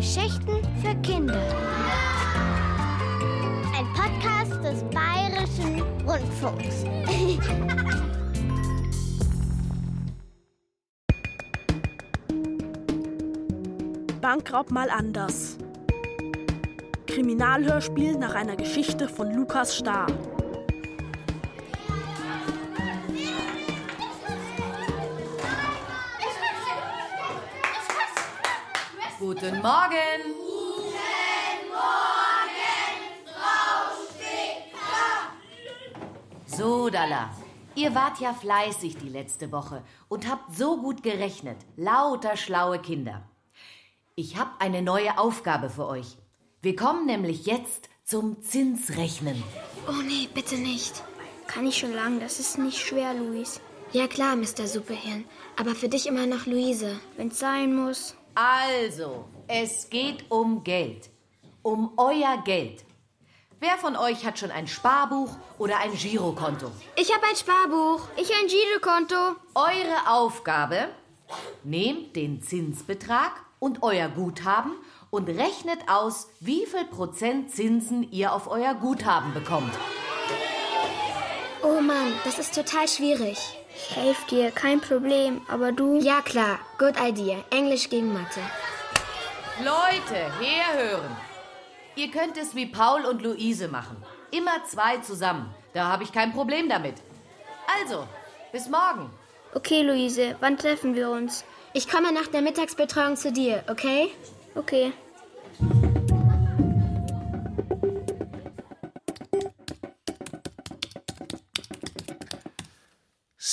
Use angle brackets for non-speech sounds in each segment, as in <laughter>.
Geschichten für Kinder. Ein Podcast des Bayerischen Rundfunks. <laughs> Bankraub mal anders. Kriminalhörspiel nach einer Geschichte von Lukas Starr. Guten Morgen. Guten Morgen, Frau Sticker. So, Dalla. Ihr wart ja fleißig die letzte Woche und habt so gut gerechnet. Lauter schlaue Kinder. Ich habe eine neue Aufgabe für euch. Wir kommen nämlich jetzt zum Zinsrechnen. Oh nee, bitte nicht. Kann ich schon lang, das ist nicht schwer, Luis. Ja klar, Mr. Superhirn. Aber für dich immer noch Luise. Wenn's sein muss. Also, es geht um Geld. Um euer Geld. Wer von euch hat schon ein Sparbuch oder ein Girokonto? Ich habe ein Sparbuch. Ich ein Girokonto. Eure Aufgabe, nehmt den Zinsbetrag und euer Guthaben und rechnet aus, wie viel Prozent Zinsen ihr auf euer Guthaben bekommt. Oh Mann, das ist total schwierig. Ich helfe dir, kein Problem. Aber du? Ja klar, good idea. Englisch gegen Mathe. Leute, herhören. Ihr könnt es wie Paul und Luise machen. Immer zwei zusammen. Da habe ich kein Problem damit. Also, bis morgen. Okay, Luise, wann treffen wir uns? Ich komme nach der Mittagsbetreuung zu dir, okay? Okay.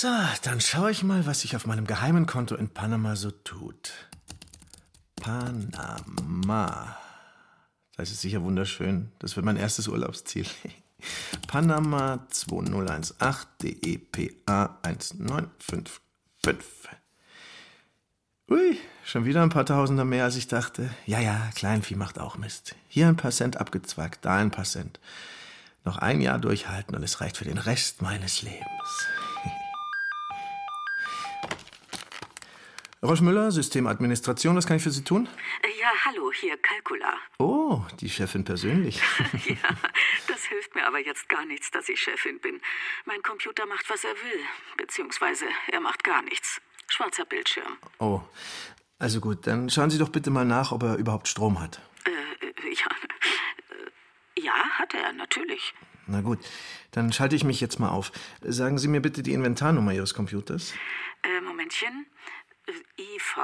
So, dann schaue ich mal, was sich auf meinem geheimen Konto in Panama so tut. Panama. Das ist sicher wunderschön. Das wird mein erstes Urlaubsziel. <laughs> Panama 2018 DEPA 1955. Ui, schon wieder ein paar Tausender mehr, als ich dachte. Ja, ja, Kleinvieh macht auch Mist. Hier ein paar Cent abgezwackt, da ein paar Cent. Noch ein Jahr durchhalten und es reicht für den Rest meines Lebens. Rolf Müller, Systemadministration, was kann ich für Sie tun? Ja, hallo, hier Calcula. Oh, die Chefin persönlich. <laughs> <laughs> ja, das hilft mir aber jetzt gar nichts, dass ich Chefin bin. Mein Computer macht, was er will, beziehungsweise er macht gar nichts. Schwarzer Bildschirm. Oh, also gut, dann schauen Sie doch bitte mal nach, ob er überhaupt Strom hat. Äh, ja, äh, ja, hat er, natürlich. Na gut, dann schalte ich mich jetzt mal auf. Sagen Sie mir bitte die Inventarnummer Ihres Computers. Äh, Momentchen. IV.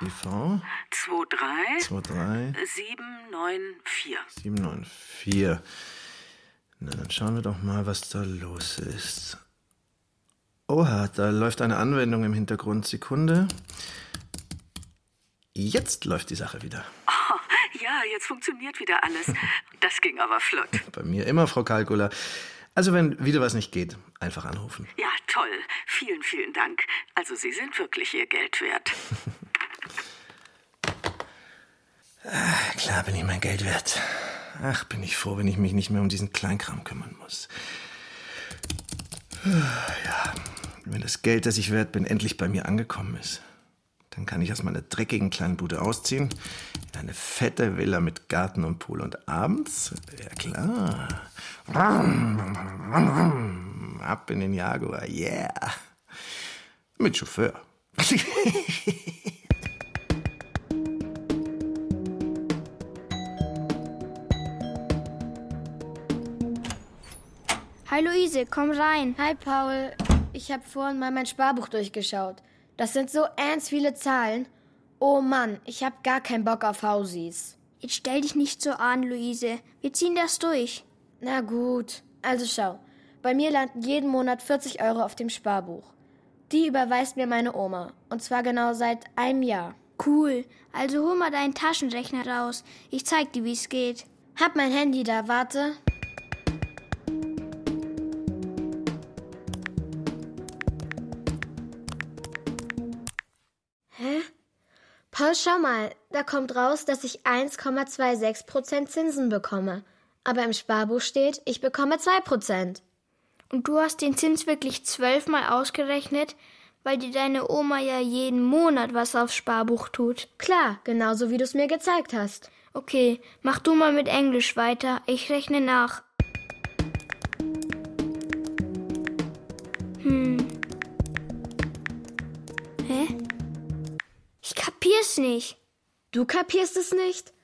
IV. 23. 23. 794. 794. Na, dann schauen wir doch mal, was da los ist. Oha, da läuft eine Anwendung im Hintergrund. Sekunde. Jetzt läuft die Sache wieder. Oh, <laughs> ja, jetzt funktioniert wieder alles. Das ging aber flott. Bei mir immer, Frau Kalkula. Also, wenn wieder was nicht geht, einfach anrufen. Ja, toll. Vielen, vielen Dank. Also, Sie sind wirklich Ihr Geld wert. Ach, klar bin ich mein Geld wert. Ach, bin ich froh, wenn ich mich nicht mehr um diesen Kleinkram kümmern muss. Ja, wenn das Geld, das ich wert bin, endlich bei mir angekommen ist, dann kann ich aus meiner dreckigen kleinen Bude ausziehen, in eine fette Villa mit Garten und Pool und abends, ja klar, ab in den Jaguar, yeah, mit Chauffeur. <laughs> Hi Luise, komm rein. Hi Paul, ich habe vorhin mal mein Sparbuch durchgeschaut. Das sind so ernst viele Zahlen. Oh Mann, ich habe gar keinen Bock auf Hausies. Jetzt stell dich nicht so an, Luise. Wir ziehen das durch. Na gut, also schau. Bei mir landen jeden Monat 40 Euro auf dem Sparbuch. Die überweist mir meine Oma. Und zwar genau seit einem Jahr. Cool. Also hol mal deinen Taschenrechner raus. Ich zeig dir, wie es geht. Hab mein Handy da, warte. Hä? Paul, schau mal, da kommt raus, dass ich 1,26% Zinsen bekomme. Aber im Sparbuch steht, ich bekomme 2%. Und du hast den Zins wirklich zwölfmal ausgerechnet? weil dir deine Oma ja jeden Monat was aufs Sparbuch tut. Klar, genauso wie du es mir gezeigt hast. Okay, mach du mal mit Englisch weiter. Ich rechne nach. Hm. Hä? Ich kapier's nicht. Du kapierst es nicht?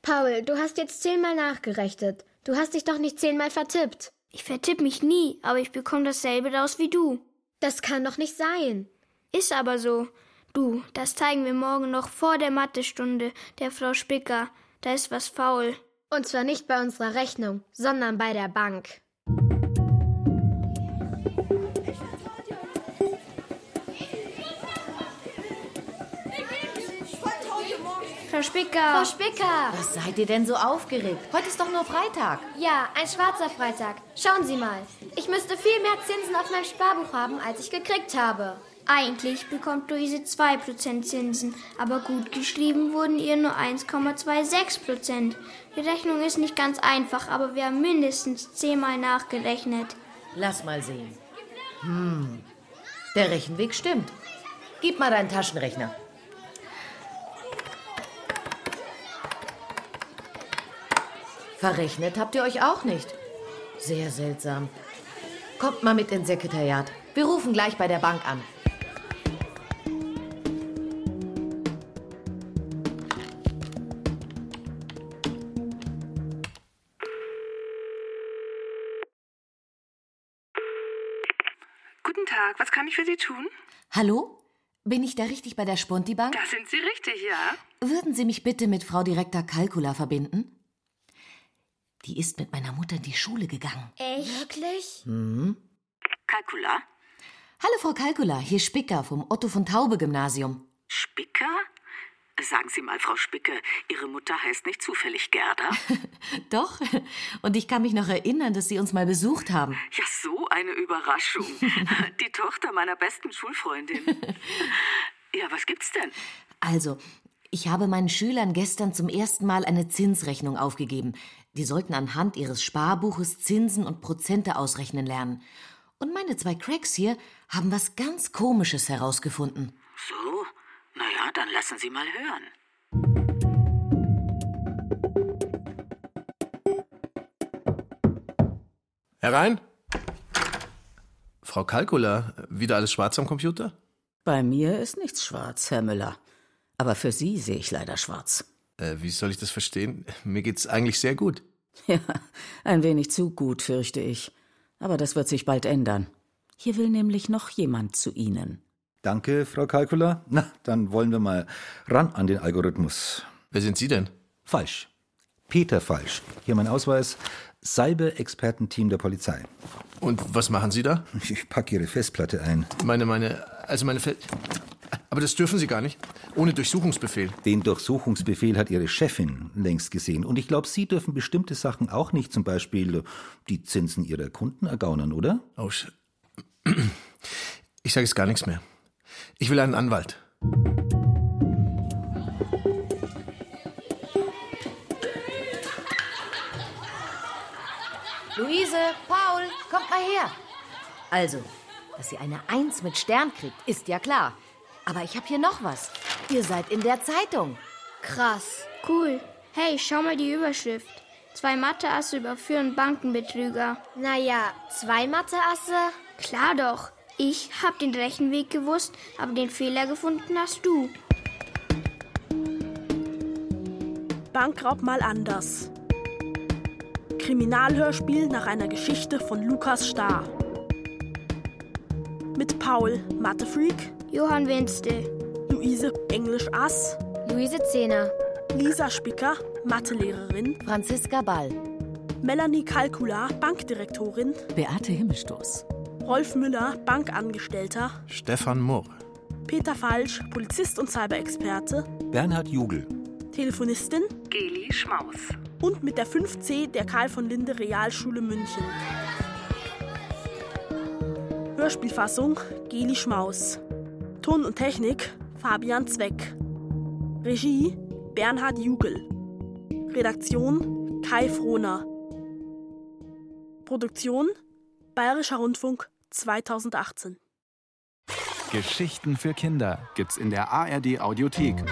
Paul, du hast jetzt zehnmal nachgerechnet. Du hast dich doch nicht zehnmal vertippt. Ich vertipp mich nie, aber ich bekomme dasselbe raus wie du. Das kann doch nicht sein. Ist aber so. Du, das zeigen wir morgen noch vor der Mathestunde der Frau Spicker. Da ist was faul. Und zwar nicht bei unserer Rechnung, sondern bei der Bank. Frau Spicker. Frau Spicker! Was seid ihr denn so aufgeregt? Heute ist doch nur Freitag. Ja, ein schwarzer Freitag. Schauen Sie mal. Ich müsste viel mehr Zinsen auf meinem Sparbuch haben, als ich gekriegt habe. Eigentlich bekommt Luise 2% Zinsen, aber gut geschrieben wurden ihr nur 1,26%. Die Rechnung ist nicht ganz einfach, aber wir haben mindestens zehnmal nachgerechnet. Lass mal sehen. Hm, der Rechenweg stimmt. Gib mal deinen Taschenrechner. Verrechnet habt ihr euch auch nicht. Sehr seltsam. Kommt mal mit ins Sekretariat. Wir rufen gleich bei der Bank an. Guten Tag, was kann ich für Sie tun? Hallo? Bin ich da richtig bei der Sponti-Bank? Da sind Sie richtig, ja. Würden Sie mich bitte mit Frau Direktor Kalkula verbinden? Die ist mit meiner Mutter in die Schule gegangen. Echt? Wirklich? Hm? Kalkula? Hallo Frau Kalkula, hier Spicker vom Otto von Taube Gymnasium. Spicker? Sagen Sie mal, Frau Spicke, Ihre Mutter heißt nicht zufällig Gerda? <laughs> Doch, und ich kann mich noch erinnern, dass Sie uns mal besucht haben. Ja, so eine Überraschung. Die Tochter meiner besten Schulfreundin. <laughs> Ja, was gibt's denn? Also, ich habe meinen Schülern gestern zum ersten Mal eine Zinsrechnung aufgegeben. Die sollten anhand ihres Sparbuches Zinsen und Prozente ausrechnen lernen. Und meine zwei Cracks hier haben was ganz Komisches herausgefunden. So? Naja, dann lassen Sie mal hören. Herein. Frau Kalkula, wieder alles schwarz am Computer? Bei mir ist nichts schwarz, Herr Müller. Aber für Sie sehe ich leider schwarz. Äh, wie soll ich das verstehen? Mir geht's eigentlich sehr gut. <laughs> Ja, ein wenig zu gut, fürchte ich. Aber das wird sich bald ändern. Hier will nämlich noch jemand zu Ihnen. Danke, Frau Kalkula. Na, dann wollen wir mal ran an den Algorithmus. Wer sind Sie denn? Falsch. Peter Falsch. Hier mein Ausweis. Cyber-Expertenteam der Polizei. Und was machen Sie da? Ich packe Ihre Festplatte ein. Meine, meine, also meine Fe Aber das dürfen Sie gar nicht. Ohne Durchsuchungsbefehl. Den Durchsuchungsbefehl hat Ihre Chefin längst gesehen. Und ich glaube, Sie dürfen bestimmte Sachen auch nicht, zum Beispiel die Zinsen Ihrer Kunden ergaunern, oder? Oh, sch <clears throat> ich sage jetzt gar nichts mehr. Ich will einen Anwalt. Luise, Paul, kommt mal her. Also, dass ihr eine Eins mit Stern kriegt, ist ja klar. Aber ich habe hier noch was. Ihr seid in der Zeitung. Krass. Cool. Hey, schau mal die Überschrift. Zwei Matheasse überführen Bankenbetrüger. Naja, zwei Matheasse? Klar doch. Ich hab den Rechenweg gewusst, aber den Fehler gefunden hast du. Bankraub mal anders. Kriminalhörspiel nach einer Geschichte von Lukas Starr. Mit Paul, Mathefreak, Johann Winste, Luise, Englisch Ass, Luise Zehner, Lisa Spicker, Mathelehrerin, Franziska Ball, Melanie Kalkula, Bankdirektorin, Beate Himmelstoß, Rolf Müller, Bankangestellter, Stefan Mohr, Peter Falsch, Polizist und Cyberexperte, Bernhard Jugel, Telefonistin. Geli Schmaus. und mit der 5C der Karl von Linde Realschule München. Hörspielfassung Geli Schmaus. Ton und Technik Fabian Zweck. Regie Bernhard Jugel. Redaktion Kai Frohner. Produktion Bayerischer Rundfunk 2018. Geschichten für Kinder gibt's in der ARD Audiothek.